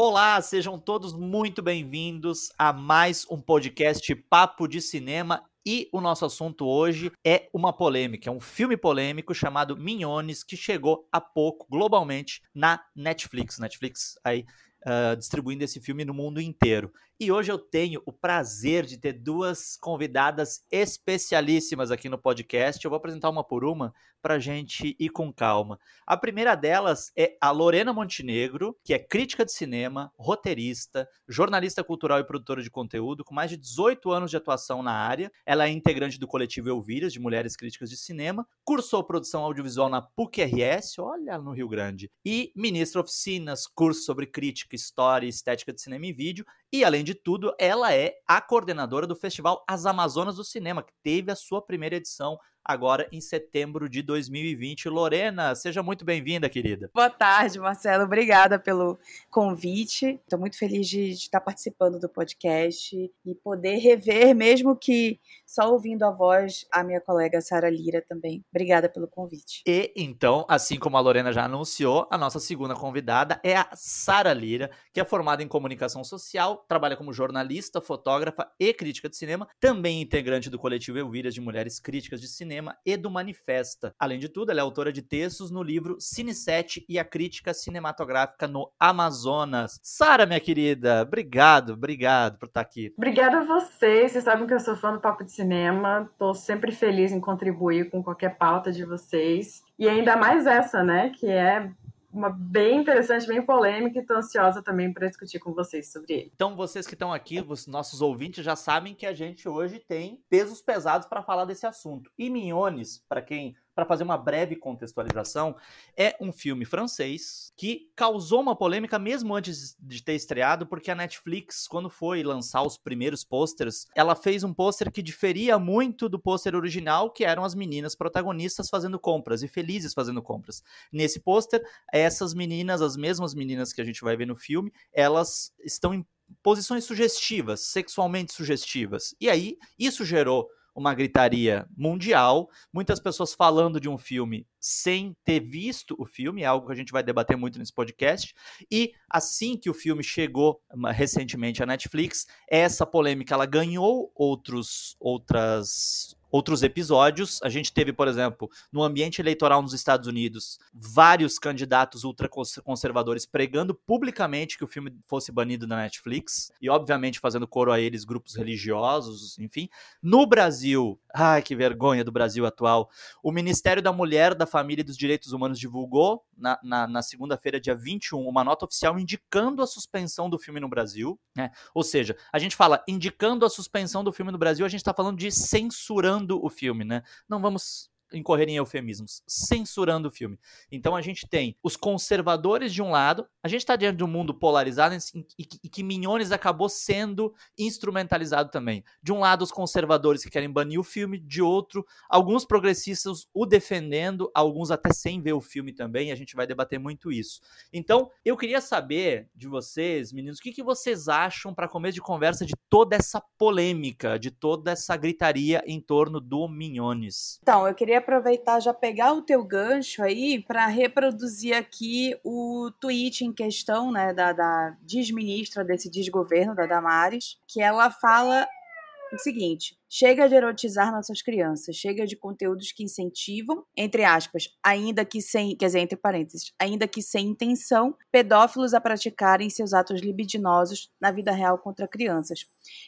Olá, sejam todos muito bem-vindos a mais um podcast Papo de Cinema. E o nosso assunto hoje é uma polêmica, é um filme polêmico chamado Minhones, que chegou há pouco globalmente na Netflix. Netflix aí uh, distribuindo esse filme no mundo inteiro. E hoje eu tenho o prazer de ter duas convidadas especialíssimas aqui no podcast. Eu vou apresentar uma por uma para a gente ir com calma. A primeira delas é a Lorena Montenegro, que é crítica de cinema, roteirista, jornalista cultural e produtora de conteúdo, com mais de 18 anos de atuação na área. Ela é integrante do coletivo Elviras, de Mulheres Críticas de Cinema, cursou produção audiovisual na PUC-RS, olha, no Rio Grande, e ministra oficinas, cursos sobre crítica, história e estética de cinema e vídeo, e, além de tudo, ela é a coordenadora do Festival As Amazonas do Cinema, que teve a sua primeira edição agora em setembro de 2020. Lorena, seja muito bem-vinda, querida. Boa tarde, Marcelo. Obrigada pelo convite. Estou muito feliz de, de, estar participando do podcast e poder rever, mesmo que só ouvindo a voz, a minha colega Sara Lira também. Obrigada pelo convite. E então, assim como a Lorena já anunciou, a nossa segunda convidada é a Sara Lira, que é formada em comunicação social, trabalha como jornalista, fotógrafa e crítica de cinema, também integrante do coletivo Elviras de Mulheres Críticas de Cinema Cinema e do Manifesta. Além de tudo, ela é autora de textos no livro Cine 7 e a Crítica Cinematográfica no Amazonas. Sara, minha querida, obrigado, obrigado por estar aqui. Obrigada a vocês. Vocês sabem que eu sou fã do Papo de Cinema. Estou sempre feliz em contribuir com qualquer pauta de vocês. E ainda mais essa, né? Que é uma bem interessante, bem polêmica e estou ansiosa também para discutir com vocês sobre ele. Então, vocês que estão aqui, os nossos ouvintes já sabem que a gente hoje tem pesos pesados para falar desse assunto. E Minhones, para quem para fazer uma breve contextualização, é um filme francês que causou uma polêmica mesmo antes de ter estreado, porque a Netflix, quando foi lançar os primeiros posters, ela fez um pôster que diferia muito do pôster original, que eram as meninas protagonistas fazendo compras e felizes fazendo compras. Nesse pôster, essas meninas, as mesmas meninas que a gente vai ver no filme, elas estão em posições sugestivas, sexualmente sugestivas. E aí, isso gerou uma gritaria mundial, muitas pessoas falando de um filme sem ter visto o filme, é algo que a gente vai debater muito nesse podcast. E assim que o filme chegou recentemente à Netflix, essa polêmica ela ganhou outros outras outros episódios. A gente teve, por exemplo, no ambiente eleitoral nos Estados Unidos, vários candidatos ultraconservadores pregando publicamente que o filme fosse banido na Netflix e, obviamente, fazendo coro a eles grupos religiosos, enfim. No Brasil, ai que vergonha do Brasil atual, o Ministério da Mulher, da Família e dos Direitos Humanos divulgou na, na, na segunda-feira, dia 21, uma nota oficial indicando a suspensão do filme no Brasil. Né? Ou seja, a gente fala indicando a suspensão do filme no Brasil, a gente está falando de censurando o filme, né? Não vamos incorrer em eufemismos, censurando o filme. Então a gente tem os conservadores de um lado, a gente está diante de um mundo polarizado e que, e que Minhones acabou sendo instrumentalizado também. De um lado, os conservadores que querem banir o filme, de outro, alguns progressistas o defendendo, alguns até sem ver o filme também, a gente vai debater muito isso. Então, eu queria saber de vocês, meninos, o que, que vocês acham para começo de conversa de toda essa polêmica, de toda essa gritaria em torno do Minhones? Então, eu queria aproveitar já pegar o teu gancho aí para reproduzir aqui o tweet em questão, né, da, da desministra desse desgoverno, da Damares, que ela fala o seguinte: chega de erotizar nossas crianças, chega de conteúdos que incentivam, entre aspas, ainda que sem, quer dizer, entre parênteses, ainda que sem intenção, pedófilos a praticarem seus atos libidinosos na vida real contra crianças.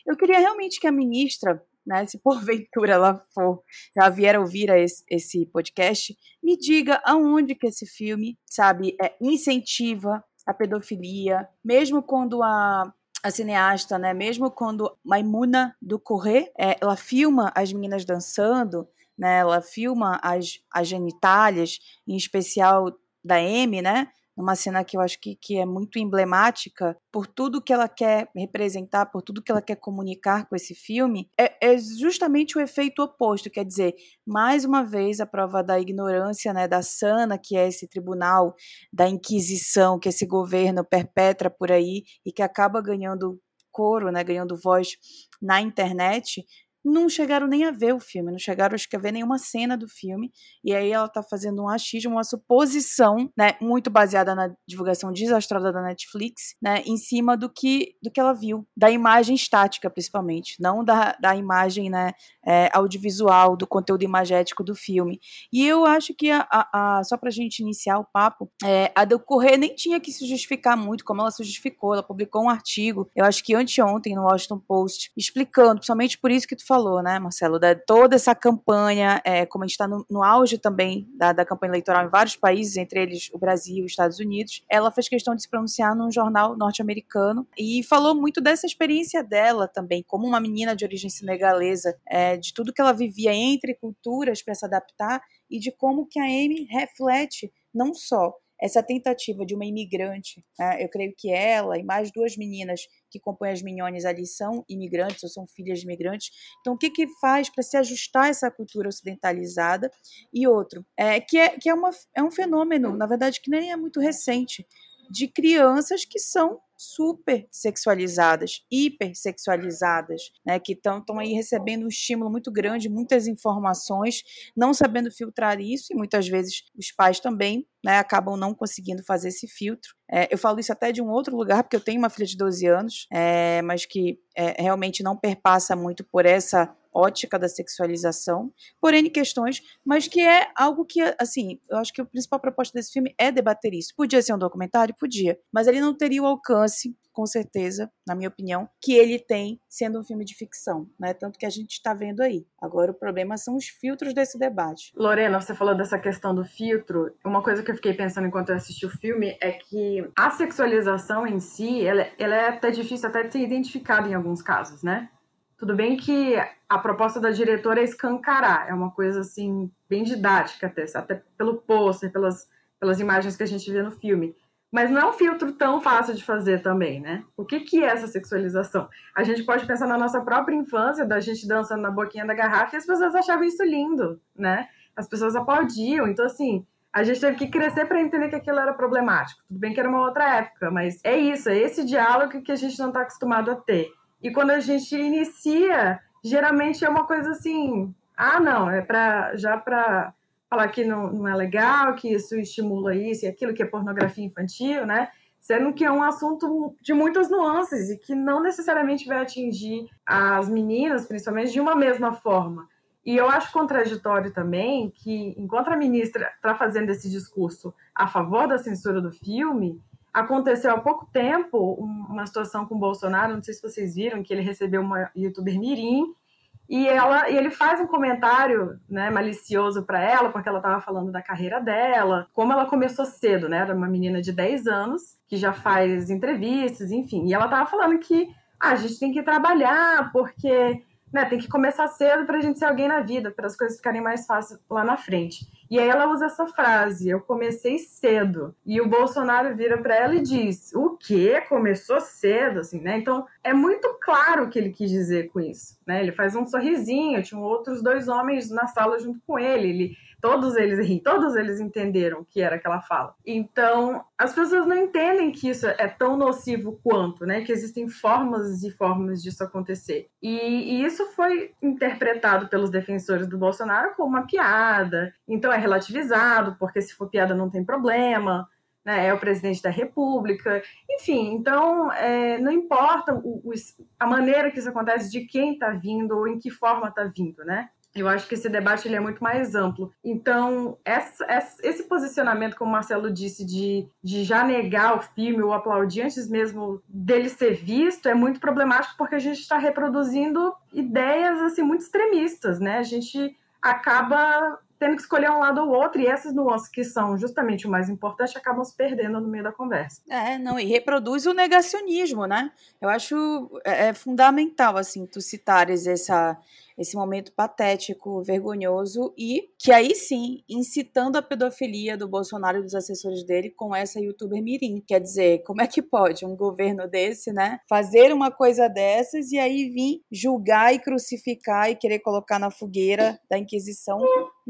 Eu queria realmente que a ministra né, se porventura ela for, já vier ouvir esse, esse podcast, me diga aonde que esse filme, sabe, é, incentiva a pedofilia, mesmo quando a, a cineasta, né, mesmo quando Maimuna do Corrê, é, ela filma as meninas dançando, né, ela filma as, as genitálias, em especial da M, né, uma cena que eu acho que, que é muito emblemática por tudo que ela quer representar, por tudo que ela quer comunicar com esse filme, é, é justamente o efeito oposto. Quer dizer, mais uma vez a prova da ignorância né, da Sana, que é esse tribunal da Inquisição que esse governo perpetra por aí e que acaba ganhando coro, né, ganhando voz na internet, não chegaram nem a ver o filme, não chegaram a ver nenhuma cena do filme. E aí ela tá fazendo um achismo, uma suposição, né, muito baseada na divulgação desastrosa da Netflix, né, em cima do que do que ela viu, da imagem estática principalmente, não da, da imagem, né, é, audiovisual, do conteúdo imagético do filme. E eu acho que a, a, a só pra gente iniciar o papo, é, a decorrer nem tinha que se justificar muito, como ela se justificou, ela publicou um artigo, eu acho que anteontem no Washington Post, explicando, principalmente por isso que tu falou, né, Marcelo, da, toda essa campanha, é, como a gente está no, no, auge também da, da, campanha eleitoral em vários países, entre eles o Brasil e os Estados Unidos, ela fez questão de se pronunciar num jornal norte-americano e falou muito dessa experiência dela também, como uma menina de origem senegalesa, é, de tudo que ela vivia entre culturas para se adaptar e de como que a Amy reflete não só essa tentativa de uma imigrante, né, eu creio que ela e mais duas meninas que compõem as Minhones ali são imigrantes ou são filhas de imigrantes. Então, o que que faz para se ajustar a essa cultura ocidentalizada? E outro, é, que, é, que é, uma, é um fenômeno, na verdade, que nem é muito recente, de crianças que são super sexualizadas, hipersexualizadas, né, que estão aí recebendo um estímulo muito grande, muitas informações, não sabendo filtrar isso, e muitas vezes os pais também né, acabam não conseguindo fazer esse filtro. É, eu falo isso até de um outro lugar, porque eu tenho uma filha de 12 anos, é, mas que é, realmente não perpassa muito por essa ótica da sexualização, por N questões, mas que é algo que, assim, eu acho que a principal proposta desse filme é debater isso. Podia ser um documentário? Podia, mas ele não teria o alcance com certeza, na minha opinião, que ele tem sendo um filme de ficção, né? Tanto que a gente está vendo aí. Agora o problema são os filtros desse debate. Lorena, você falou dessa questão do filtro. Uma coisa que eu fiquei pensando enquanto eu assisti o filme é que a sexualização em si, ela, ela é até difícil até de ser identificada em alguns casos, né? Tudo bem que a proposta da diretora é escancarar, é uma coisa assim bem didática até, até pelo pôster, pelas, pelas imagens que a gente vê no filme. Mas não é um filtro tão fácil de fazer também, né? O que, que é essa sexualização? A gente pode pensar na nossa própria infância, da gente dançando na boquinha da garrafa e as pessoas achavam isso lindo, né? As pessoas aplaudiam. Então, assim, a gente teve que crescer para entender que aquilo era problemático. Tudo bem que era uma outra época, mas é isso, é esse diálogo que a gente não está acostumado a ter. E quando a gente inicia, geralmente é uma coisa assim, ah, não, é para já para falar que não, não é legal, que isso estimula isso e aquilo, que é pornografia infantil, né? Sendo que é um assunto de muitas nuances e que não necessariamente vai atingir as meninas, principalmente, de uma mesma forma. E eu acho contraditório também que, enquanto a ministra está fazendo esse discurso a favor da censura do filme, Aconteceu há pouco tempo uma situação com o Bolsonaro, não sei se vocês viram, que ele recebeu uma youtuber Mirim e, ela, e ele faz um comentário né, malicioso para ela, porque ela estava falando da carreira dela, como ela começou cedo, né? Era uma menina de 10 anos, que já faz entrevistas, enfim. E ela estava falando que ah, a gente tem que trabalhar, porque né, tem que começar cedo para a gente ser alguém na vida, para as coisas ficarem mais fáceis lá na frente. E aí ela usa essa frase: eu comecei cedo. E o Bolsonaro vira para ela e diz: o quê? Começou cedo, assim, né? Então é muito claro o que ele quis dizer com isso, né? Ele faz um sorrisinho, tinham outros dois homens na sala junto com ele. Ele Todos eles todos eles entenderam o que era aquela fala. Então, as pessoas não entendem que isso é tão nocivo quanto, né? Que existem formas e formas disso acontecer. E, e isso foi interpretado pelos defensores do Bolsonaro como uma piada. Então, é relativizado, porque se for piada não tem problema. Né, é o presidente da República, enfim, então é, não importa o, o, a maneira que isso acontece, de quem está vindo ou em que forma está vindo, né? Eu acho que esse debate ele é muito mais amplo. Então, essa, esse posicionamento, como o Marcelo disse, de, de já negar o filme ou aplaudir antes mesmo dele ser visto, é muito problemático porque a gente está reproduzindo ideias assim muito extremistas, né? A gente acaba tendo que escolher um lado ou outro, e essas nuances que são justamente o mais importante acabam se perdendo no meio da conversa. É, não, e reproduz o negacionismo, né? Eu acho é, é fundamental, assim, tu citares essa esse momento patético, vergonhoso e que aí sim, incitando a pedofilia do Bolsonaro e dos assessores dele com essa youtuber mirim. Quer dizer, como é que pode um governo desse, né, fazer uma coisa dessas e aí vir julgar e crucificar e querer colocar na fogueira da Inquisição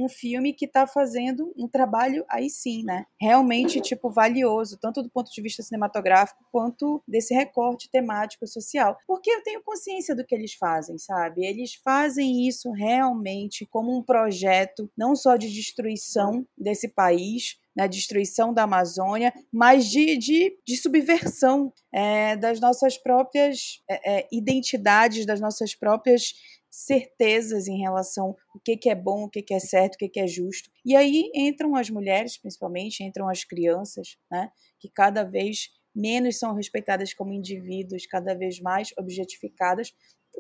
um filme que está fazendo um trabalho aí sim, né? Realmente, tipo, valioso, tanto do ponto de vista cinematográfico quanto desse recorte temático social. Porque eu tenho consciência do que eles fazem, sabe? Eles fazem isso realmente como um projeto não só de destruição desse país, na né, destruição da Amazônia, mas de, de, de subversão é, das nossas próprias é, é, identidades, das nossas próprias certezas em relação ao que, que é bom, o que, que é certo, o que, que é justo. E aí entram as mulheres, principalmente, entram as crianças, né, que cada vez menos são respeitadas como indivíduos, cada vez mais objetificadas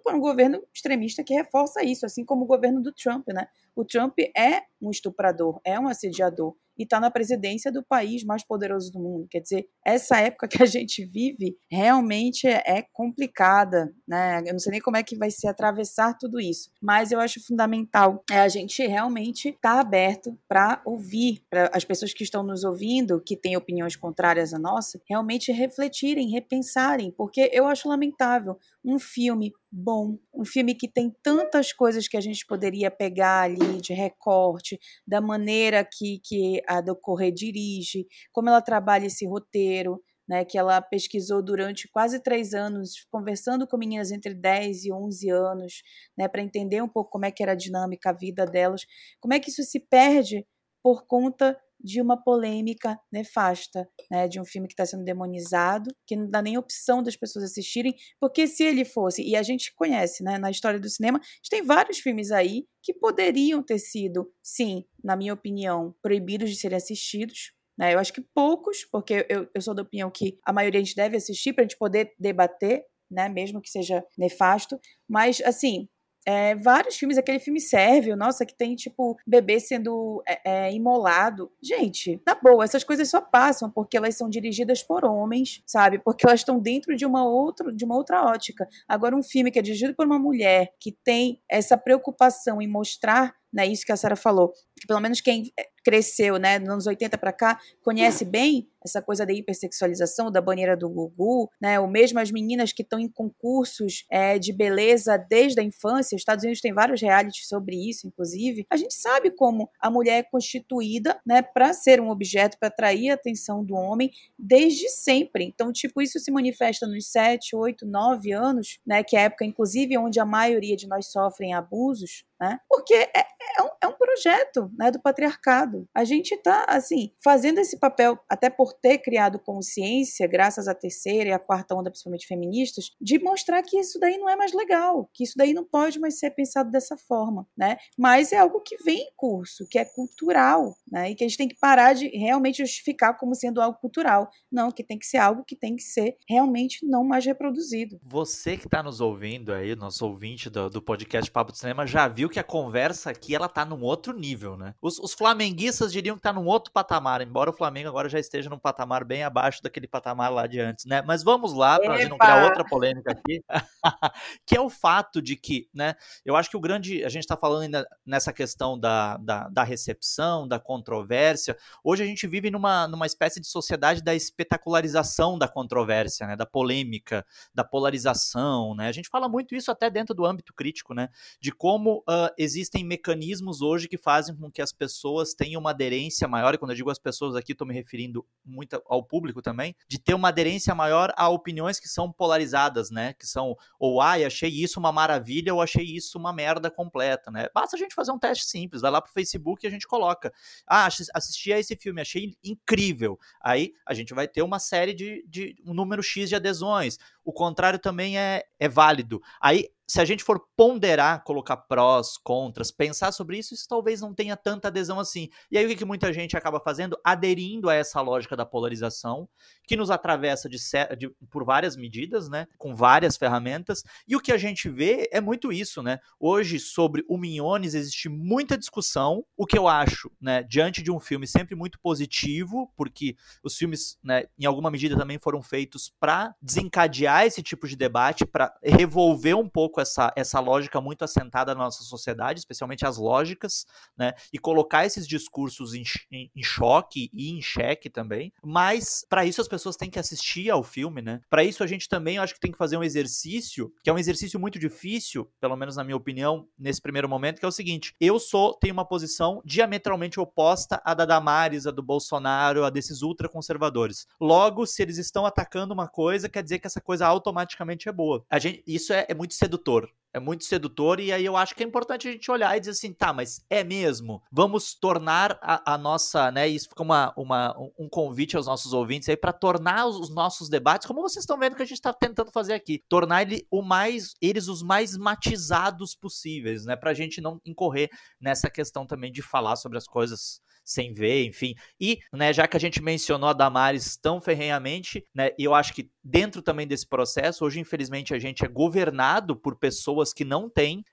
por um governo extremista que reforça isso, assim como o governo do Trump, né? O Trump é um estuprador, é um assediador e está na presidência do país mais poderoso do mundo. Quer dizer, essa época que a gente vive realmente é complicada, né? Eu não sei nem como é que vai ser atravessar tudo isso, mas eu acho fundamental é a gente realmente estar tá aberto para ouvir, para as pessoas que estão nos ouvindo, que têm opiniões contrárias à nossa, realmente refletirem, repensarem, porque eu acho lamentável um filme bom, um filme que tem tantas coisas que a gente poderia pegar ali de recorte, da maneira que, que a do Correr dirige, como ela trabalha esse roteiro, né, que ela pesquisou durante quase três anos, conversando com meninas entre 10 e 11 anos, né, para entender um pouco como é que era a dinâmica, a vida delas, como é que isso se perde por conta de uma polêmica nefasta, né, de um filme que está sendo demonizado, que não dá nem opção das pessoas assistirem, porque se ele fosse, e a gente conhece, né, na história do cinema, a gente tem vários filmes aí que poderiam ter sido, sim, na minha opinião, proibidos de serem assistidos, né, eu acho que poucos, porque eu, eu sou da opinião que a maioria a gente deve assistir para a gente poder debater, né, mesmo que seja nefasto, mas assim, é, vários filmes, aquele filme Sérvio, nossa, que tem, tipo, bebê sendo é, é, imolado. Gente, na boa, essas coisas só passam porque elas são dirigidas por homens, sabe? Porque elas estão dentro de uma, outra, de uma outra ótica. Agora, um filme que é dirigido por uma mulher que tem essa preocupação em mostrar né, isso que a Sara falou, que pelo menos quem é, cresceu, né, nos anos 80 para cá, conhece bem essa coisa da hipersexualização, da banheira do Gugu, né, ou mesmo as meninas que estão em concursos é, de beleza desde a infância, os Estados Unidos tem vários realities sobre isso, inclusive, a gente sabe como a mulher é constituída, né, para ser um objeto, para atrair a atenção do homem desde sempre, então, tipo, isso se manifesta nos 7, 8, 9 anos, né, que é a época, inclusive, onde a maioria de nós sofrem abusos, né, porque é, é, um, é um projeto, né, do patriarcado, a gente está, assim, fazendo esse papel, até por por ter criado consciência, graças à terceira e à quarta onda, principalmente feministas, de mostrar que isso daí não é mais legal, que isso daí não pode mais ser pensado dessa forma, né? Mas é algo que vem em curso, que é cultural, né? E que a gente tem que parar de realmente justificar como sendo algo cultural. Não, que tem que ser algo que tem que ser realmente não mais reproduzido. Você que está nos ouvindo aí, nosso ouvinte do, do podcast Papo de Cinema, já viu que a conversa aqui ela tá num outro nível, né? Os, os flamenguistas diriam que tá num outro patamar, embora o Flamengo agora já esteja num patamar bem abaixo daquele patamar lá de antes, né? Mas vamos lá, para a gente não criar outra polêmica aqui, que é o fato de que, né? Eu acho que o grande. A gente está falando ainda nessa questão da, da, da, recepção, da controvérsia. Hoje a gente vive numa, numa espécie de sociedade da espetacularização da controvérsia, né? Da polêmica, da polarização, né? A gente fala muito isso até dentro do âmbito crítico, né? De como uh, existem mecanismos hoje que fazem com que as pessoas tenham uma aderência maior, e quando eu digo as pessoas aqui, estou me referindo muito ao público também, de ter uma aderência maior a opiniões que são polarizadas, né? Que são, ou ai, achei isso uma maravilha, ou achei isso uma merda completa, né? Basta a gente fazer um teste simples, vai lá pro Facebook e a gente coloca. Ah, assisti a esse filme, achei incrível. Aí a gente vai ter uma série de, de um número X de adesões. O contrário também é, é válido. Aí se a gente for ponderar, colocar prós, contras, pensar sobre isso, isso talvez não tenha tanta adesão assim. E aí o que, que muita gente acaba fazendo? Aderindo a essa lógica da polarização, que nos atravessa de, de, por várias medidas, né? Com várias ferramentas. E o que a gente vê é muito isso, né? Hoje, sobre o Minhones, existe muita discussão, o que eu acho, né, diante de um filme sempre muito positivo, porque os filmes, né, em alguma medida também foram feitos para desencadear esse tipo de debate, para revolver um pouco essa, essa lógica muito assentada na nossa sociedade, especialmente as lógicas, né? E colocar esses discursos em, em, em choque e em xeque também. Mas, para isso, as pessoas têm que assistir ao filme, né? Para isso, a gente também, acho que tem que fazer um exercício, que é um exercício muito difícil, pelo menos na minha opinião, nesse primeiro momento, que é o seguinte: eu sou, tenho uma posição diametralmente oposta à da Damares, a do Bolsonaro, a desses ultraconservadores. Logo, se eles estão atacando uma coisa, quer dizer que essa coisa automaticamente é boa. A gente, isso é, é muito sedutor é muito sedutor, e aí eu acho que é importante a gente olhar e dizer assim, tá, mas é mesmo? Vamos tornar a, a nossa, né? Isso fica uma, uma, um convite aos nossos ouvintes aí para tornar os, os, nossos debates, como vocês estão vendo que a gente está tentando fazer aqui, tornar ele o mais, eles os mais matizados possíveis, né? Pra gente não incorrer nessa questão também de falar sobre as coisas sem ver, enfim. E, né, já que a gente mencionou a Damares tão ferrenhamente, né, eu acho que dentro também desse processo, hoje, infelizmente, a gente é governado por pessoas que não têm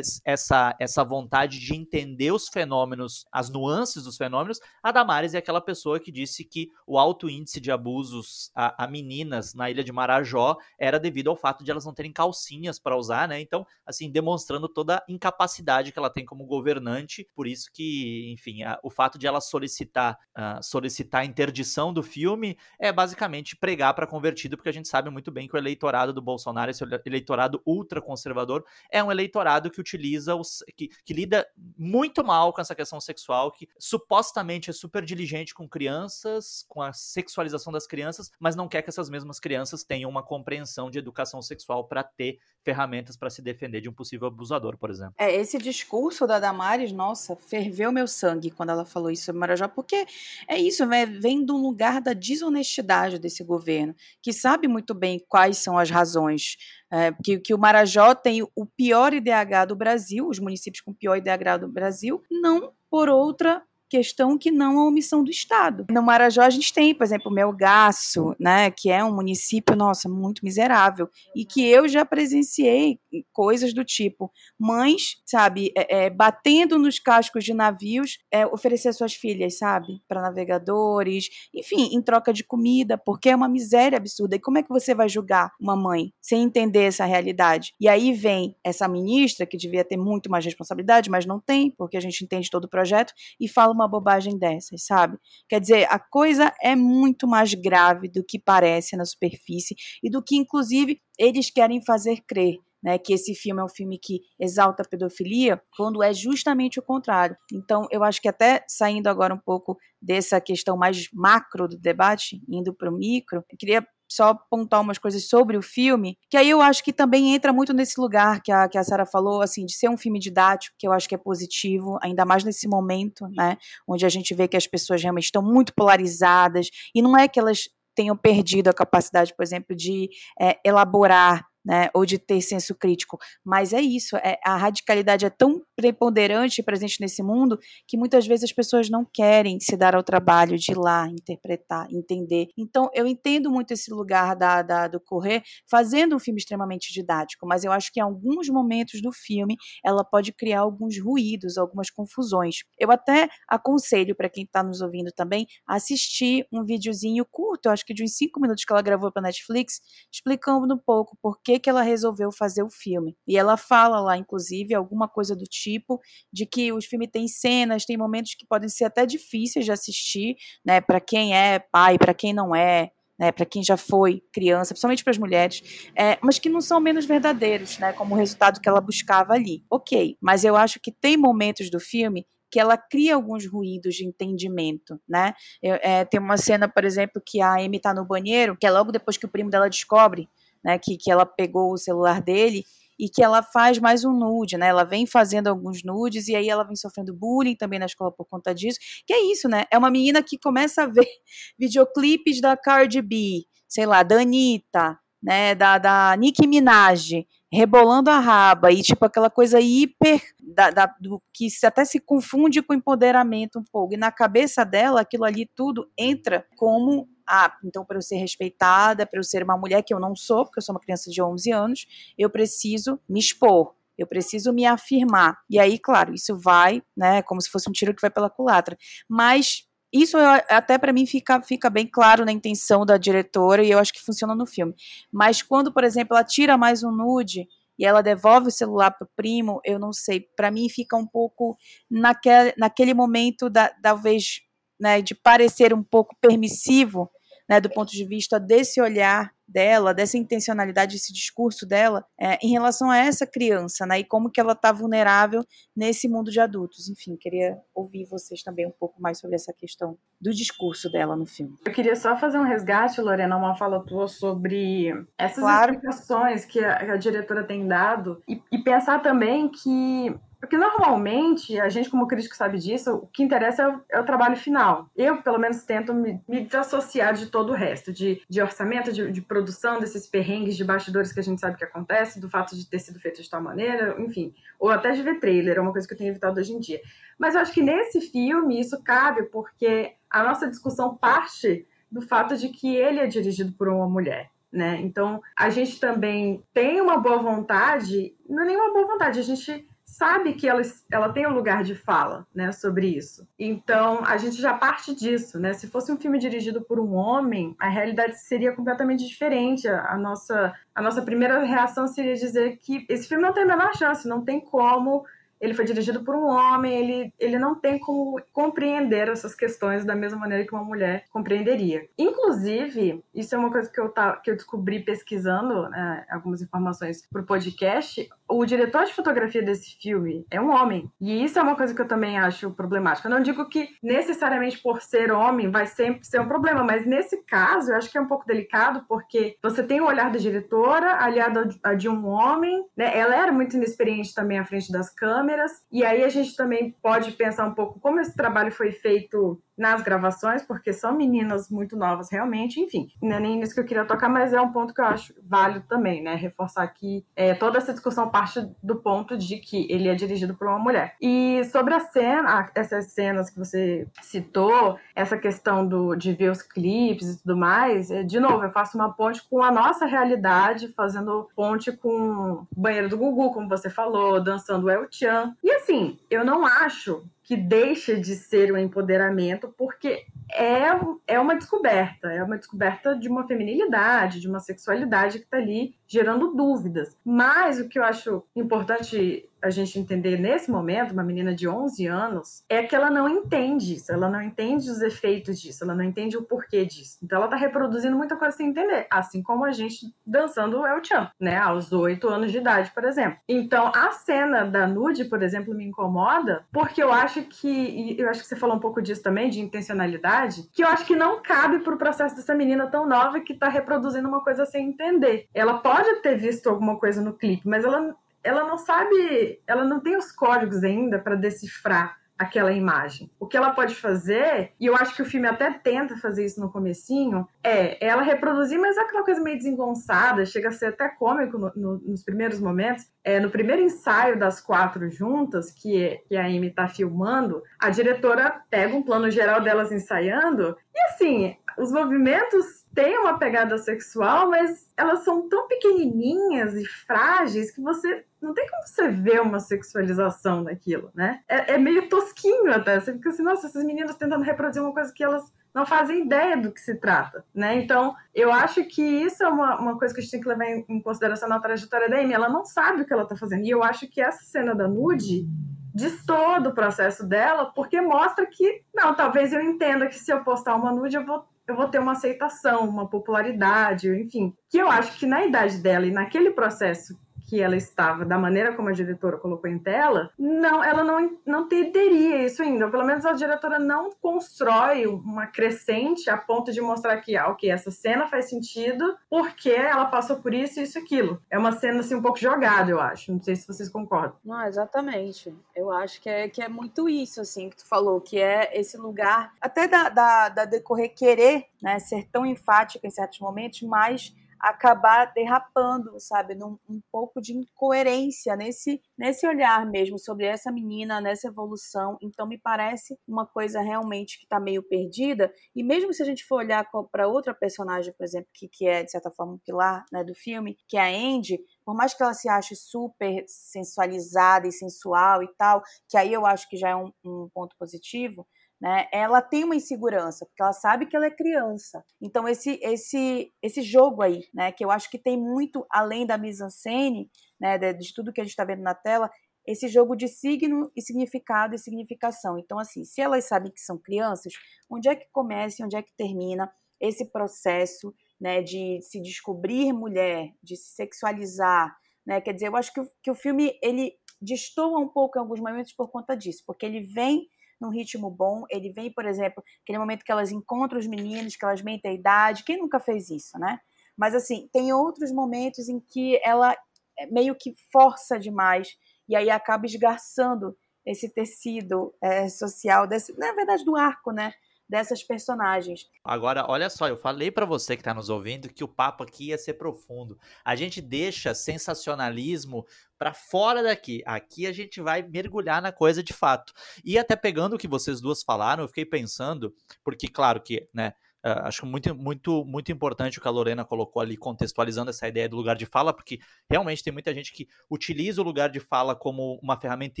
essa, essa vontade de entender os fenômenos, as nuances dos fenômenos. A Damares é aquela pessoa que disse que o alto índice de abusos a, a meninas na ilha de Marajó era devido ao fato de elas não terem calcinhas para usar, né? Então, assim, demonstrando toda a incapacidade que ela tem como governante, por isso que, enfim, a, o fato de ela solicitar, solicitar a interdição do filme é basicamente pregar para convertido, porque a gente sabe muito bem que o eleitorado do Bolsonaro, esse eleitorado ultraconservador, é um eleitorado que utiliza, os, que, que lida muito mal com essa questão sexual, que supostamente é super diligente com crianças, com a sexualização das crianças, mas não quer que essas mesmas crianças tenham uma compreensão de educação sexual para ter ferramentas para se defender de um possível abusador, por exemplo. É, esse discurso da Damares, nossa, ferveu meu sangue quando ela falou isso sobre Marajó, porque é isso, né, vem um lugar da desonestidade desse governo, que sabe muito bem quais são as razões é, que, que o Marajó tem o pior IDH do Brasil, os municípios com o pior IDH do Brasil, não por outra questão que não a omissão do Estado. No Marajó a gente tem, por exemplo, Melgaço, né, que é um município, nossa, muito miserável, e que eu já presenciei coisas do tipo, mães, sabe, é, é, batendo nos cascos de navios, é, oferecer suas filhas, sabe, para navegadores, enfim, em troca de comida, porque é uma miséria absurda. E como é que você vai julgar uma mãe sem entender essa realidade? E aí vem essa ministra, que devia ter muito mais responsabilidade, mas não tem, porque a gente entende todo o projeto, e fala uma bobagem dessas, sabe? Quer dizer, a coisa é muito mais grave do que parece na superfície e do que, inclusive, eles querem fazer crer. Né, que esse filme é um filme que exalta a pedofilia, quando é justamente o contrário. Então, eu acho que até saindo agora um pouco dessa questão mais macro do debate, indo para o micro, eu queria só pontuar umas coisas sobre o filme, que aí eu acho que também entra muito nesse lugar que a, que a Sarah falou, assim, de ser um filme didático, que eu acho que é positivo, ainda mais nesse momento, né, onde a gente vê que as pessoas realmente estão muito polarizadas, e não é que elas tenham perdido a capacidade, por exemplo, de é, elaborar né, ou de ter senso crítico. Mas é isso, é, a radicalidade é tão preponderante e presente nesse mundo que muitas vezes as pessoas não querem se dar ao trabalho de ir lá interpretar, entender. Então, eu entendo muito esse lugar da, da, do correr fazendo um filme extremamente didático, mas eu acho que em alguns momentos do filme ela pode criar alguns ruídos, algumas confusões. Eu até aconselho para quem está nos ouvindo também assistir um videozinho curto, acho que de uns cinco minutos que ela gravou para Netflix, explicando um pouco por que que ela resolveu fazer o filme. E ela fala lá, inclusive, alguma coisa do tipo de que os filmes têm cenas, tem momentos que podem ser até difíceis de assistir, né, para quem é pai, para quem não é, né, para quem já foi criança, principalmente para as mulheres, é, mas que não são menos verdadeiros, né, como o resultado que ela buscava ali. Ok, mas eu acho que tem momentos do filme que ela cria alguns ruídos de entendimento, né? É, tem uma cena, por exemplo, que a Amy está no banheiro, que é logo depois que o primo dela descobre né, que, que ela pegou o celular dele e que ela faz mais um nude, né? Ela vem fazendo alguns nudes e aí ela vem sofrendo bullying também na escola por conta disso. Que é isso, né? É uma menina que começa a ver videoclipes da Cardi B, sei lá, da Anitta, né? Da, da Nicki Minaj, rebolando a raba e tipo aquela coisa hiper da, da, do que até se confunde com empoderamento um pouco. E na cabeça dela, aquilo ali tudo entra como ah, então para eu ser respeitada, para eu ser uma mulher que eu não sou, porque eu sou uma criança de 11 anos, eu preciso me expor, eu preciso me afirmar. E aí, claro, isso vai, né, como se fosse um tiro que vai pela culatra. Mas isso até para mim fica, fica bem claro na intenção da diretora e eu acho que funciona no filme. Mas quando, por exemplo, ela tira mais um nude e ela devolve o celular pro primo, eu não sei, para mim fica um pouco naquele, naquele momento da, talvez né, de parecer um pouco permissivo né, do ponto de vista desse olhar dela, dessa intencionalidade, esse discurso dela é, em relação a essa criança, né? E como que ela está vulnerável nesse mundo de adultos. Enfim, queria ouvir vocês também um pouco mais sobre essa questão do discurso dela no filme. Eu queria só fazer um resgate, Lorena, uma fala tua sobre essas claro. explicações que a, a, diretora tem dado e, e pensar também que porque normalmente, a gente como crítico sabe disso, o que interessa é o, é o trabalho final. Eu, pelo menos, tento me, me, desassociar de todo o resto, de, de orçamento, de, de, produção desses perrengues de bastidores que a gente sabe que acontece, do fato de ter sido feito de tal maneira, enfim. Ou até de ver trailer, é uma coisa que eu tenho evitado hoje em dia. Mas eu acho que nesse filme isso cabe porque a nossa discussão parte do fato de que ele é dirigido por uma mulher. Né? Então, a gente também tem uma boa vontade, não é nenhuma boa vontade, a gente sabe que ela, ela tem um lugar de fala né, sobre isso. Então, a gente já parte disso. Né? Se fosse um filme dirigido por um homem, a realidade seria completamente diferente. A, nossa, a nossa primeira reação seria dizer que esse filme não tem a menor chance, não tem como ele foi dirigido por um homem, ele, ele não tem como compreender essas questões da mesma maneira que uma mulher compreenderia. Inclusive, isso é uma coisa que eu, tá, que eu descobri pesquisando né, algumas informações para o podcast, o diretor de fotografia desse filme é um homem. E isso é uma coisa que eu também acho problemática. Eu não digo que necessariamente por ser homem vai sempre ser um problema, mas nesse caso eu acho que é um pouco delicado, porque você tem o olhar da diretora aliado a de um homem, né? Ela era muito inexperiente também à frente das câmeras, e aí a gente também pode pensar um pouco como esse trabalho foi feito nas gravações, porque são meninas muito novas realmente, enfim, não é nem isso que eu queria tocar, mas é um ponto que eu acho válido também, né? Reforçar que é, toda essa discussão parte do ponto de que ele é dirigido por uma mulher. E sobre a cena, essas cenas que você citou, essa questão do, de ver os clipes e tudo mais, é, de novo, eu faço uma ponte com a nossa realidade, fazendo ponte com o banheiro do Gugu, como você falou, dançando El Chan. E assim, eu não acho que deixa de ser um empoderamento, porque é, é uma descoberta, é uma descoberta de uma feminilidade, de uma sexualidade que está ali gerando dúvidas. Mas o que eu acho importante a gente entender nesse momento, uma menina de 11 anos, é que ela não entende isso, ela não entende os efeitos disso, ela não entende o porquê disso. Então ela está reproduzindo muita coisa sem entender, assim como a gente dançando o El Chan, né, aos 8 anos de idade, por exemplo. Então a cena da nude, por exemplo, me incomoda, porque eu acho que, e eu acho que você falou um pouco disso também, de intencionalidade, que eu acho que não cabe para o processo dessa menina tão nova que está reproduzindo uma coisa sem entender. Ela pode ter visto alguma coisa no clipe, mas ela ela não sabe, ela não tem os códigos ainda para decifrar aquela imagem. O que ela pode fazer, e eu acho que o filme até tenta fazer isso no comecinho, é ela reproduzir, mas é aquela coisa meio desengonçada, chega a ser até cômico no, no, nos primeiros momentos. É, no primeiro ensaio das quatro juntas, que, que a Amy tá filmando, a diretora pega um plano geral delas ensaiando, e assim, os movimentos têm uma pegada sexual, mas elas são tão pequenininhas e frágeis que você não tem como você ver uma sexualização daquilo, né? É, é, meio tosquinho até. Você fica assim, nossa, essas meninas tentando reproduzir uma coisa que elas não fazem ideia do que se trata, né? Então, eu acho que isso é uma, uma coisa que a gente tem que levar em, em consideração na trajetória da Amy. Ela não sabe o que ela tá fazendo. E eu acho que essa cena da nude diz todo o processo dela, porque mostra que, não, talvez eu entenda que se eu postar uma nude, eu vou eu vou ter uma aceitação, uma popularidade, enfim. Que eu acho que na idade dela e naquele processo que ela estava, da maneira como a diretora colocou em tela, não, ela não, não teria isso ainda. Pelo menos a diretora não constrói uma crescente a ponto de mostrar que, ah, ok, essa cena faz sentido porque ela passou por isso, isso e aquilo. É uma cena, assim, um pouco jogada, eu acho. Não sei se vocês concordam. Não, exatamente. Eu acho que é, que é muito isso, assim, que tu falou, que é esse lugar, até da, da, da decorrer querer né, ser tão enfática em certos momentos, mas acabar derrapando, sabe, num um pouco de incoerência nesse nesse olhar mesmo sobre essa menina, nessa evolução. Então me parece uma coisa realmente que está meio perdida. E mesmo se a gente for olhar para outra personagem, por exemplo, que, que é de certa forma um pilar né, do filme, que é a Andy, por mais que ela se ache super sensualizada e sensual e tal, que aí eu acho que já é um, um ponto positivo né? Ela tem uma insegurança, porque ela sabe que ela é criança. Então esse esse esse jogo aí, né, que eu acho que tem muito além da mise-en-scène, né, de, de tudo que a gente está vendo na tela, esse jogo de signo e significado e significação. Então assim, se elas sabem que são crianças, onde é que começa e onde é que termina esse processo né, de se descobrir mulher, de se sexualizar, né? Quer dizer, eu acho que o, que o filme ele destoa um pouco em alguns momentos por conta disso, porque ele vem num ritmo bom, ele vem, por exemplo, aquele momento que elas encontram os meninos, que elas mentem a idade, quem nunca fez isso, né? Mas assim, tem outros momentos em que ela é, meio que força demais e aí acaba esgarçando esse tecido é, social, desse, na verdade, do arco, né? Dessas personagens. Agora, olha só, eu falei para você que está nos ouvindo que o papo aqui ia ser profundo. A gente deixa sensacionalismo para fora daqui. Aqui a gente vai mergulhar na coisa de fato. E até pegando o que vocês duas falaram, eu fiquei pensando, porque claro que, né, Uh, acho muito, muito, muito importante o que a Lorena colocou ali, contextualizando essa ideia do lugar de fala, porque realmente tem muita gente que utiliza o lugar de fala como uma ferramenta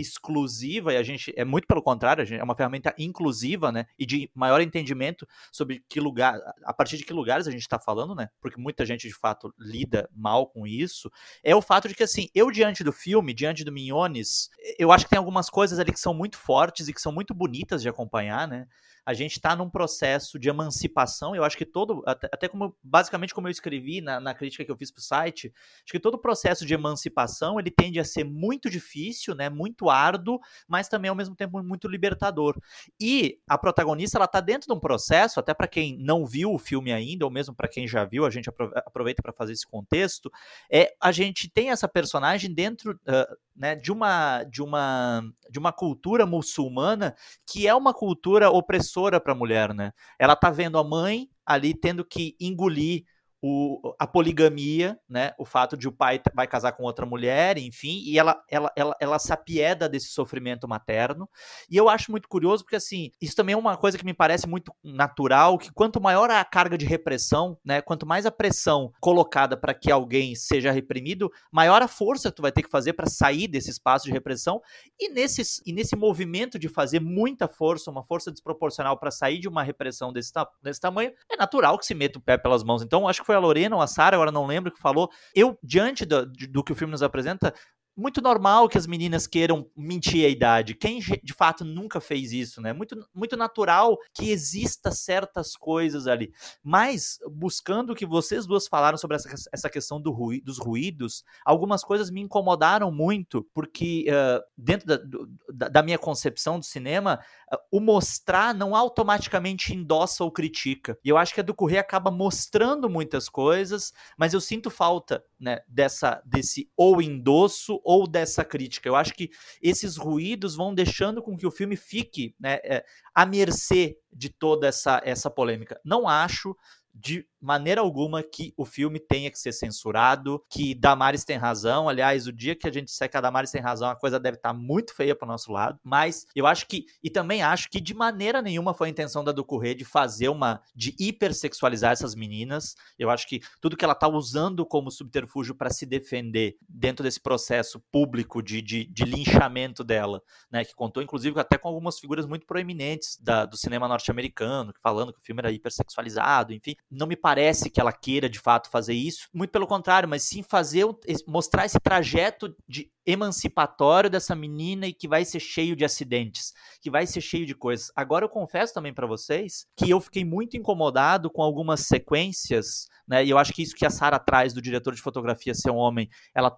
exclusiva, e a gente é muito pelo contrário, é uma ferramenta inclusiva, né? E de maior entendimento sobre que lugar, a partir de que lugares a gente está falando, né? Porque muita gente de fato lida mal com isso. É o fato de que, assim, eu diante do filme, diante do Minhones, eu acho que tem algumas coisas ali que são muito fortes e que são muito bonitas de acompanhar, né? A gente está num processo de emancipação. Eu acho que todo, até, até como basicamente como eu escrevi na, na crítica que eu fiz para o site, acho que todo o processo de emancipação ele tende a ser muito difícil, né, muito árduo, mas também ao mesmo tempo muito libertador. E a protagonista ela está dentro de um processo, até para quem não viu o filme ainda, ou mesmo para quem já viu, a gente aproveita para fazer esse contexto. É a gente tem essa personagem dentro uh, né, de uma de uma de uma cultura muçulmana que é uma cultura opressora para a mulher, né? Ela tá vendo a mãe ali tendo que engolir o, a poligamia, né? O fato de o pai vai casar com outra mulher, enfim, e ela, ela, ela, ela se apieda desse sofrimento materno. E eu acho muito curioso, porque assim, isso também é uma coisa que me parece muito natural, que quanto maior a carga de repressão, né? Quanto mais a pressão colocada para que alguém seja reprimido, maior a força que tu vai ter que fazer para sair desse espaço de repressão. E nesse, e nesse movimento de fazer muita força, uma força desproporcional para sair de uma repressão desse, desse tamanho, é natural que se meta o pé pelas mãos. Então, acho que foi a Lorena ou a Sara, agora não lembro, que falou. Eu, diante do, do que o filme nos apresenta, muito normal que as meninas queiram mentir a idade. Quem de fato nunca fez isso, né? Muito, muito natural que exista certas coisas ali. Mas, buscando o que vocês duas falaram sobre essa, essa questão do ruí, dos ruídos, algumas coisas me incomodaram muito, porque uh, dentro da, do, da, minha concepção do cinema, uh, o mostrar não automaticamente endossa ou critica. E eu acho que a do Correia acaba mostrando muitas coisas, mas eu sinto falta né, dessa, desse ou endosso ou dessa crítica. Eu acho que esses ruídos vão deixando com que o filme fique né, é, à mercê de toda essa, essa polêmica. Não acho de maneira alguma que o filme tenha que ser censurado, que Damares tem razão. Aliás, o dia que a gente disser que a Damares tem razão, a coisa deve estar tá muito feia para o nosso lado. Mas eu acho que, e também acho que de maneira nenhuma foi a intenção da Ducurre de fazer uma, de hipersexualizar essas meninas. Eu acho que tudo que ela está usando como subterfúgio para se defender dentro desse processo público de, de, de, linchamento dela, né, que contou inclusive até com algumas figuras muito proeminentes da, do cinema norte-americano, falando que o filme era hipersexualizado, enfim, não me parece que ela queira de fato fazer isso, muito pelo contrário, mas sim fazer mostrar esse trajeto de emancipatório dessa menina e que vai ser cheio de acidentes, que vai ser cheio de coisas. Agora eu confesso também para vocês que eu fiquei muito incomodado com algumas sequências, né? E eu acho que isso que a Sara traz do diretor de fotografia ser um homem, ela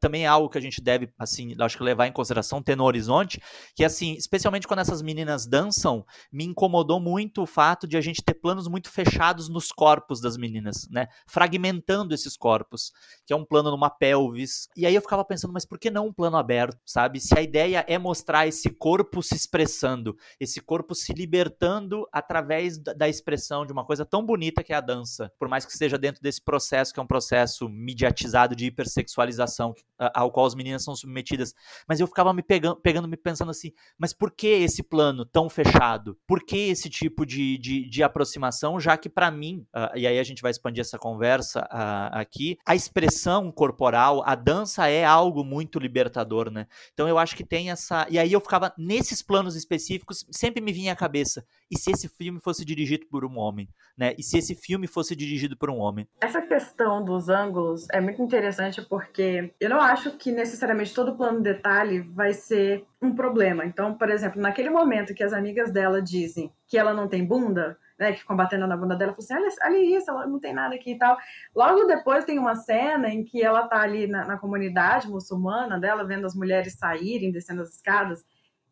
também é algo que a gente deve, assim, acho que levar em consideração, ter no horizonte, que assim, especialmente quando essas meninas dançam, me incomodou muito o fato de a gente ter planos muito fechados nos corpos das meninas, né? Fragmentando esses corpos, que é um plano numa pelvis. E aí eu ficava pensando, mas por que não um plano aberto, sabe? Se a ideia é mostrar esse corpo se expressando, esse corpo se libertando através da expressão de uma coisa tão bonita que é a dança, por mais que esteja dentro desse processo que é um processo mediatizado de hipersexualização ao qual as meninas são submetidas. Mas eu ficava me pegando, pegando me pensando assim, mas por que esse plano tão fechado? Por que esse tipo de, de, de aproximação? Já que para mim, uh, e aí a gente vai expandir essa conversa uh, aqui, a expressão corporal, a dança é algo muito libertador, né? Então eu acho que tem essa. E aí eu ficava nesses planos específicos, sempre me vinha à cabeça. E se esse filme fosse dirigido por um homem, né? E se esse filme fosse dirigido por um homem? Essa questão dos ângulos é muito interessante porque eu não acho que necessariamente todo plano de detalhe vai ser um problema. Então, por exemplo, naquele momento que as amigas dela dizem que ela não tem bunda, né, que ficam batendo na bunda dela, falou assim, olha, olha isso, ela não tem nada aqui e tal. Logo depois tem uma cena em que ela tá ali na, na comunidade muçulmana dela, vendo as mulheres saírem, descendo as escadas,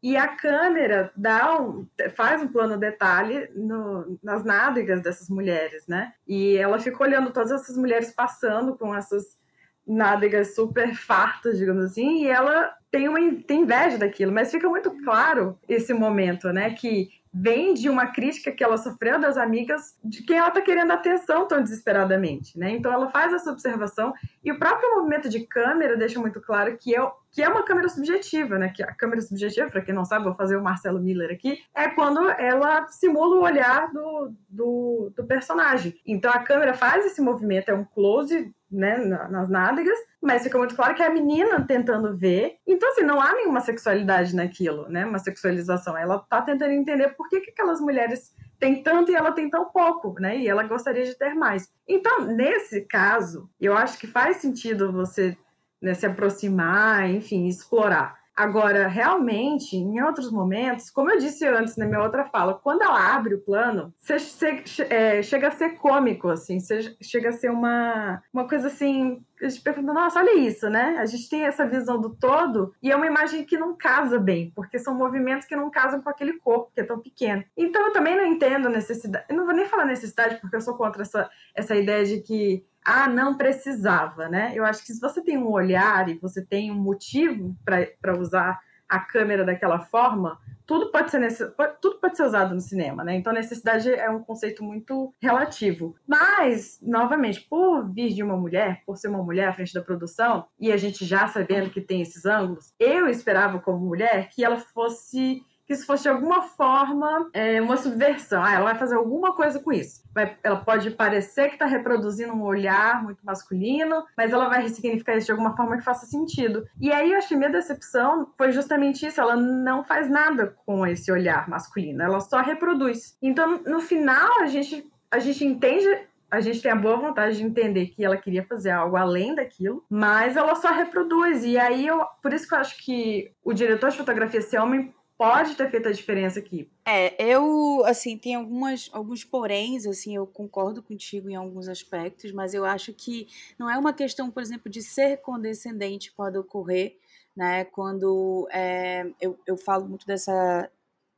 e a câmera dá um, faz um plano detalhe no, nas nádegas dessas mulheres, né? E ela fica olhando todas essas mulheres passando com essas nádegas super fartas, digamos assim, e ela tem uma tem inveja daquilo, mas fica muito claro esse momento, né? Que vem de uma crítica que ela sofreu das amigas de quem ela está querendo atenção tão desesperadamente, né? Então ela faz essa observação e o próprio movimento de câmera deixa muito claro que é, que é uma câmera subjetiva, né? Que a câmera subjetiva, para quem não sabe, vou fazer o Marcelo Miller aqui, é quando ela simula o olhar do, do, do personagem. Então a câmera faz esse movimento, é um close né, nas nádegas, mas fica muito claro que é a menina tentando ver. Então, assim, não há nenhuma sexualidade naquilo, né? Uma sexualização. Ela tá tentando entender por que, que aquelas mulheres têm tanto e ela tem tão pouco, né? E ela gostaria de ter mais. Então, nesse caso, eu acho que faz sentido você né, se aproximar, enfim, explorar. Agora, realmente, em outros momentos, como eu disse antes na minha outra fala, quando ela abre o plano, você, é, chega a ser cômico, assim, chega a ser uma, uma coisa assim. A gente pergunta, nossa, olha isso, né? A gente tem essa visão do todo e é uma imagem que não casa bem, porque são movimentos que não casam com aquele corpo que é tão pequeno. Então eu também não entendo necessidade. Eu não vou nem falar necessidade, porque eu sou contra essa, essa ideia de que ah, não precisava, né? Eu acho que se você tem um olhar e você tem um motivo para usar a câmera daquela forma, tudo pode ser necess... tudo pode ser usado no cinema, né? Então necessidade é um conceito muito relativo. Mas, novamente, por vir de uma mulher, por ser uma mulher à frente da produção, e a gente já sabendo que tem esses ângulos, eu esperava como mulher que ela fosse que isso fosse de alguma forma é, uma subversão. Ah, ela vai fazer alguma coisa com isso. Vai, ela pode parecer que está reproduzindo um olhar muito masculino, mas ela vai ressignificar isso de alguma forma que faça sentido. E aí eu que minha decepção foi justamente isso. Ela não faz nada com esse olhar masculino, ela só reproduz. Então, no final, a gente, a gente entende a gente tem a boa vontade de entender que ela queria fazer algo além daquilo, mas ela só reproduz. E aí, eu, por isso que eu acho que o diretor de fotografia, esse homem, pode ter feito a diferença aqui. É, eu, assim, tem algumas, alguns poréns, assim, eu concordo contigo em alguns aspectos, mas eu acho que não é uma questão, por exemplo, de ser condescendente pode ocorrer, né, quando é, eu, eu falo muito dessa,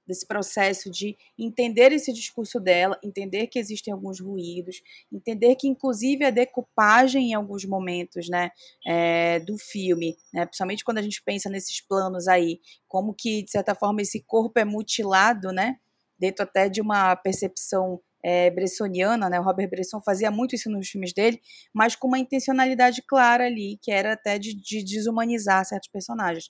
desse processo de entender esse discurso dela, entender que existem alguns ruídos, entender que inclusive a decupagem em alguns momentos, né, é, do filme, né, principalmente quando a gente pensa nesses planos aí, como que de certa forma esse corpo é mutilado, né, dentro até de uma percepção é, bressoniana, né? O Robert Bresson fazia muito isso nos filmes dele, mas com uma intencionalidade clara ali, que era até de, de desumanizar certos personagens.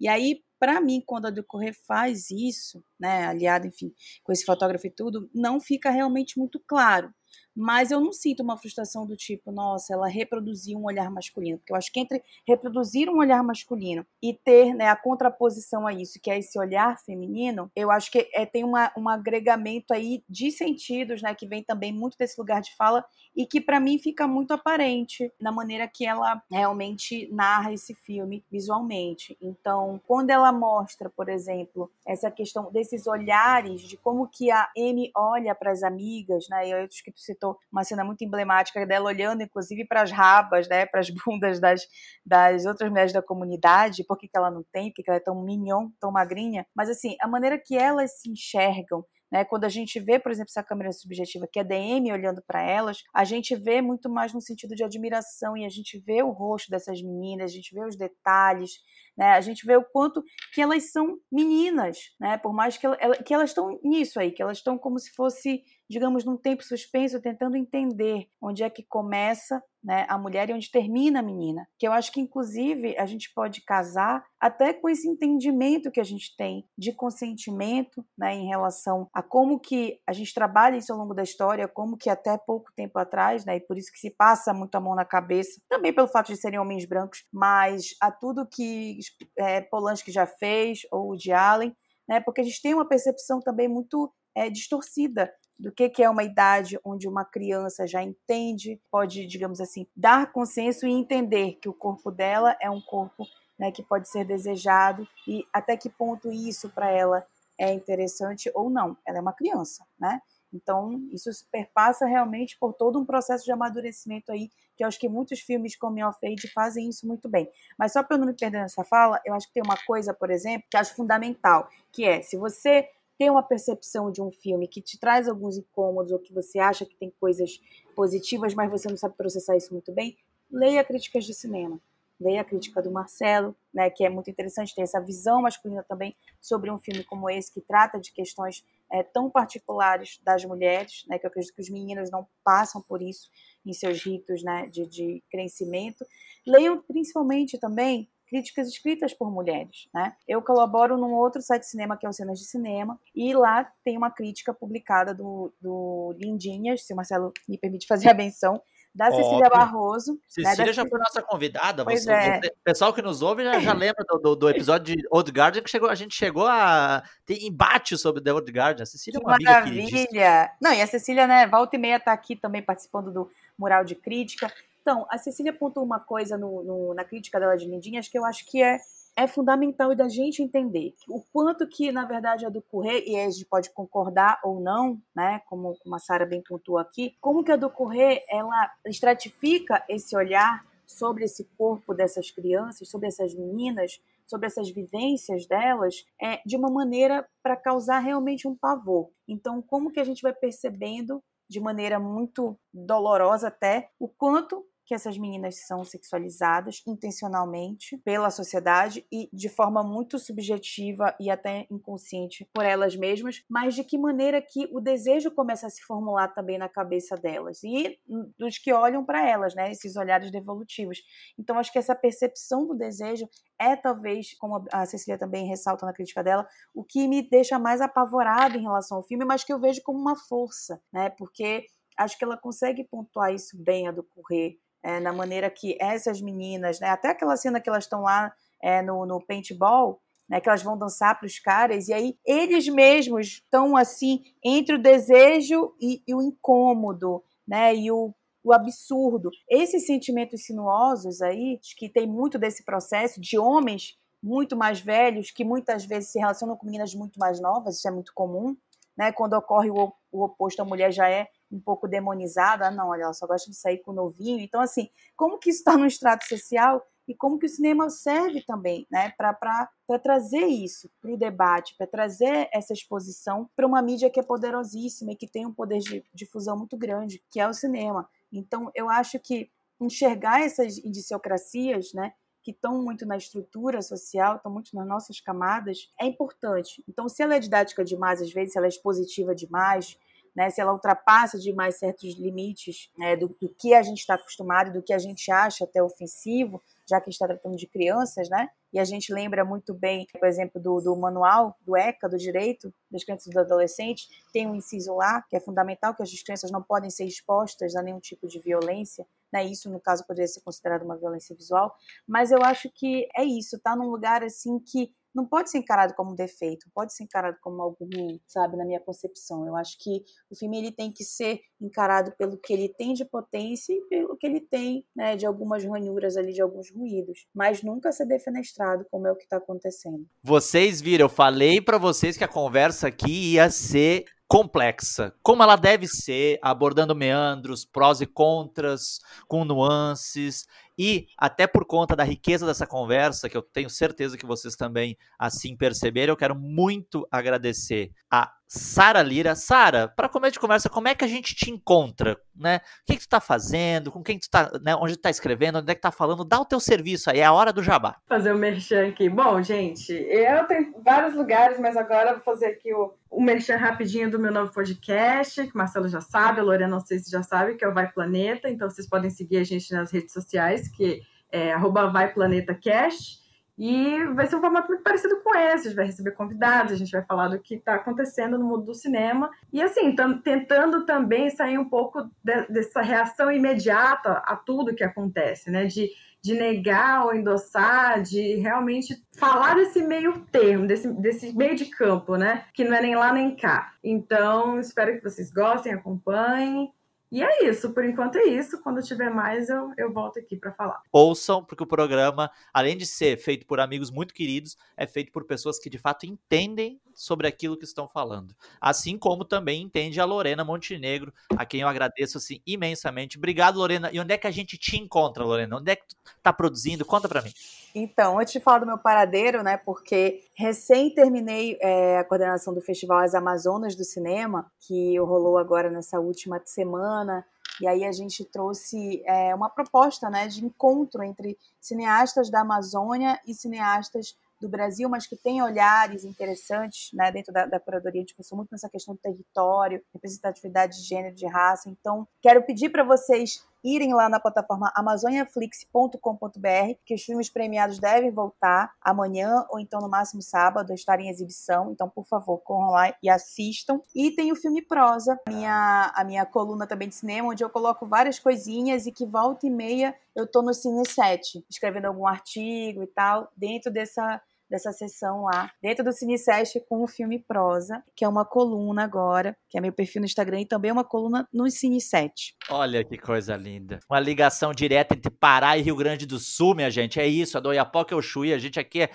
E aí, para mim, quando a Decorrer faz isso, né, aliado, enfim, com esse fotógrafo e tudo, não fica realmente muito claro. Mas eu não sinto uma frustração do tipo, nossa, ela reproduziu um olhar masculino. Porque eu acho que entre reproduzir um olhar masculino e ter né, a contraposição a isso, que é esse olhar feminino, eu acho que é, tem uma, um agregamento aí de sentidos, né, que vem também muito desse lugar de fala e que para mim fica muito aparente na maneira que ela realmente narra esse filme visualmente. Então, quando ela mostra, por exemplo, essa questão desses olhares, de como que a Amy olha para as amigas, né, eu acho que tu citou uma cena muito emblemática dela olhando, inclusive, para as rabas, né, para as bundas das, das outras mulheres da comunidade, por que, que ela não tem, porque ela é tão mignon, tão magrinha. Mas, assim, a maneira que elas se enxergam, né? Quando a gente vê, por exemplo, essa câmera subjetiva que é DM olhando para elas, a gente vê muito mais no sentido de admiração e a gente vê o rosto dessas meninas, a gente vê os detalhes, né? A gente vê o quanto que elas são meninas, né? Por mais que, ela, que elas estão nisso aí, que elas estão como se fosse digamos, num tempo suspenso, tentando entender onde é que começa né, a mulher e onde termina a menina. Que eu acho que, inclusive, a gente pode casar até com esse entendimento que a gente tem de consentimento né, em relação a como que a gente trabalha isso ao longo da história, como que até pouco tempo atrás, né, e por isso que se passa muito a mão na cabeça, também pelo fato de serem homens brancos, mas a tudo que é, Polanski já fez, ou o de Allen, né, porque a gente tem uma percepção também muito é, distorcida do que, que é uma idade onde uma criança já entende, pode, digamos assim, dar consenso e entender que o corpo dela é um corpo né, que pode ser desejado e até que ponto isso para ela é interessante ou não. Ela é uma criança, né? Então, isso perpassa realmente por todo um processo de amadurecimento aí, que eu acho que muitos filmes como of Age fazem isso muito bem. Mas só para eu não me perder nessa fala, eu acho que tem uma coisa, por exemplo, que eu acho fundamental, que é, se você tem uma percepção de um filme que te traz alguns incômodos ou que você acha que tem coisas positivas, mas você não sabe processar isso muito bem, leia críticas de cinema. Leia a crítica do Marcelo, né, que é muito interessante ter essa visão masculina também sobre um filme como esse, que trata de questões é, tão particulares das mulheres, né, que eu acredito que os meninos não passam por isso em seus ritos né, de, de crescimento. Leiam principalmente também críticas escritas por mulheres. Né? Eu colaboro num outro site de cinema que é o Cenas de Cinema, e lá tem uma crítica publicada do, do Lindinhas, se o Marcelo me permite fazer a menção, da Cecília Barroso. Né, Cecília né, já foi nossa convidada. Pois você, é. você, pessoal que nos ouve já, já lembra do, do, do, episódio de Old Guardian que chegou, a gente chegou a ter embate sobre The Old Guardian. A Cecília que é uma maravilha! Não, e a Cecília, né, volta e meia tá aqui também participando do Mural de Crítica. Então, a Cecília apontou uma coisa no, no, na crítica dela de Lindinhas que eu acho que é é fundamental e da gente entender o quanto que, na verdade, a do Correio, e a gente pode concordar ou não, né, como, como a Sara bem pontuou aqui, como que a do Correio, ela estratifica esse olhar sobre esse corpo dessas crianças, sobre essas meninas, sobre essas vivências delas, é, de uma maneira para causar realmente um pavor. Então, como que a gente vai percebendo de maneira muito dolorosa até o quanto que essas meninas são sexualizadas intencionalmente pela sociedade e de forma muito subjetiva e até inconsciente por elas mesmas, mas de que maneira que o desejo começa a se formular também na cabeça delas e dos que olham para elas, né, esses olhares devolutivos. Então acho que essa percepção do desejo é talvez, como a Cecília também ressalta na crítica dela, o que me deixa mais apavorada em relação ao filme, mas que eu vejo como uma força, né? Porque acho que ela consegue pontuar isso bem a do Correr é, na maneira que essas meninas, né, até aquela cena que elas estão lá é, no, no paintball, né, que elas vão dançar para os caras, e aí eles mesmos estão assim entre o desejo e, e o incômodo, né, e o, o absurdo. Esses sentimentos sinuosos aí, que tem muito desse processo de homens muito mais velhos que muitas vezes se relacionam com meninas muito mais novas, isso é muito comum, né? Quando ocorre o, o oposto, a mulher já é um pouco demonizada, ah, não, olha, ela só gosta de sair com o novinho. Então, assim, como que isso está no extrato social e como que o cinema serve também, né, para trazer isso para o debate, para trazer essa exposição para uma mídia que é poderosíssima e que tem um poder de difusão muito grande, que é o cinema. Então, eu acho que enxergar essas indiciocracias, né, que estão muito na estrutura social, estão muito nas nossas camadas, é importante. Então, se ela é didática demais, às vezes, se ela é expositiva demais, né, se ela ultrapassa demais certos limites né, do, do, que a gente está acostumado, do que a gente acha até ofensivo, já que a gente está tratando de crianças, né? E a gente lembra muito bem, por exemplo, do, do manual do ECA, do direito das crianças e do adolescente, tem um inciso lá, que é fundamental, que as crianças não podem ser expostas a nenhum tipo de violência, né? Isso, no caso, poderia ser considerado uma violência visual, mas eu acho que é isso, tá num lugar assim que não pode ser encarado como um defeito, pode ser encarado como algo ruim, sabe, na minha concepção. Eu acho que o filme ele tem que ser encarado pelo que ele tem de potência e pelo que ele tem, né, de algumas ranhuras ali, de alguns ruídos, mas nunca ser defenestrado como é o que está acontecendo. Vocês viram, eu falei para vocês que a conversa aqui ia ser complexa, como ela deve ser, abordando meandros, prós e contras, com nuances. E até por conta da riqueza dessa conversa, que eu tenho certeza que vocês também assim perceberam, eu quero muito agradecer a Sara Lira. Sara, para começo de conversa, como é que a gente te encontra? Né? O que, que tu está fazendo? Com quem tu tá, né? Onde tu tá escrevendo? Onde é que tá falando? Dá o teu serviço aí, é a hora do jabá. Fazer o merchan aqui. Bom, gente, eu tenho vários lugares, mas agora vou fazer aqui o, o merchan rapidinho do meu novo podcast, que o Marcelo já sabe, a Lorena não sei se já sabe, que é o Vai Planeta. Então vocês podem seguir a gente nas redes sociais, que é arroba Vai Planeta Cast. E vai ser um formato muito parecido com esse. A gente vai receber convidados, a gente vai falar do que está acontecendo no mundo do cinema. E assim, tentando também sair um pouco de, dessa reação imediata a tudo que acontece, né? De, de negar ou endossar, de realmente falar desse meio termo, desse, desse meio de campo, né? Que não é nem lá nem cá. Então, espero que vocês gostem, acompanhem. E é isso, por enquanto é isso. Quando tiver mais, eu, eu volto aqui para falar. Ouçam, porque o programa, além de ser feito por amigos muito queridos, é feito por pessoas que de fato entendem sobre aquilo que estão falando. Assim como também entende a Lorena Montenegro, a quem eu agradeço assim, imensamente. Obrigado, Lorena. E onde é que a gente te encontra, Lorena? Onde é que tu tá produzindo? Conta para mim. Então, antes de falar do meu paradeiro, né, porque recém terminei é, a coordenação do Festival As Amazonas do Cinema, que rolou agora nessa última semana, e aí a gente trouxe é, uma proposta né, de encontro entre cineastas da Amazônia e cineastas do Brasil, mas que tem olhares interessantes né, dentro da, da curadoria. A gente pensou muito nessa questão do território, representatividade de gênero, de raça. Então, quero pedir para vocês irem lá na plataforma amazoniaflix.com.br, que os filmes premiados devem voltar amanhã ou então no máximo sábado, estarem em exibição. Então, por favor, corram lá e assistam. E tem o filme Prosa, a minha, a minha coluna também de cinema, onde eu coloco várias coisinhas e que volta e meia eu tô no Cine 7, escrevendo algum artigo e tal, dentro dessa dessa sessão lá, dentro do CineSesc com o filme Prosa, que é uma coluna agora, que é meu perfil no Instagram, e também uma coluna no Cine 7. Olha que coisa linda. Uma ligação direta entre Pará e Rio Grande do Sul, minha gente. É isso, a do Oiapoque é o Chuí. A gente aqui é,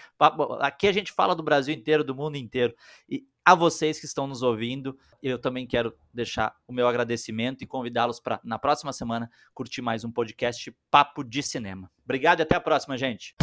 aqui a gente fala do Brasil inteiro, do mundo inteiro. E a vocês que estão nos ouvindo, eu também quero deixar o meu agradecimento e convidá-los para, na próxima semana, curtir mais um podcast Papo de Cinema. Obrigado e até a próxima, gente.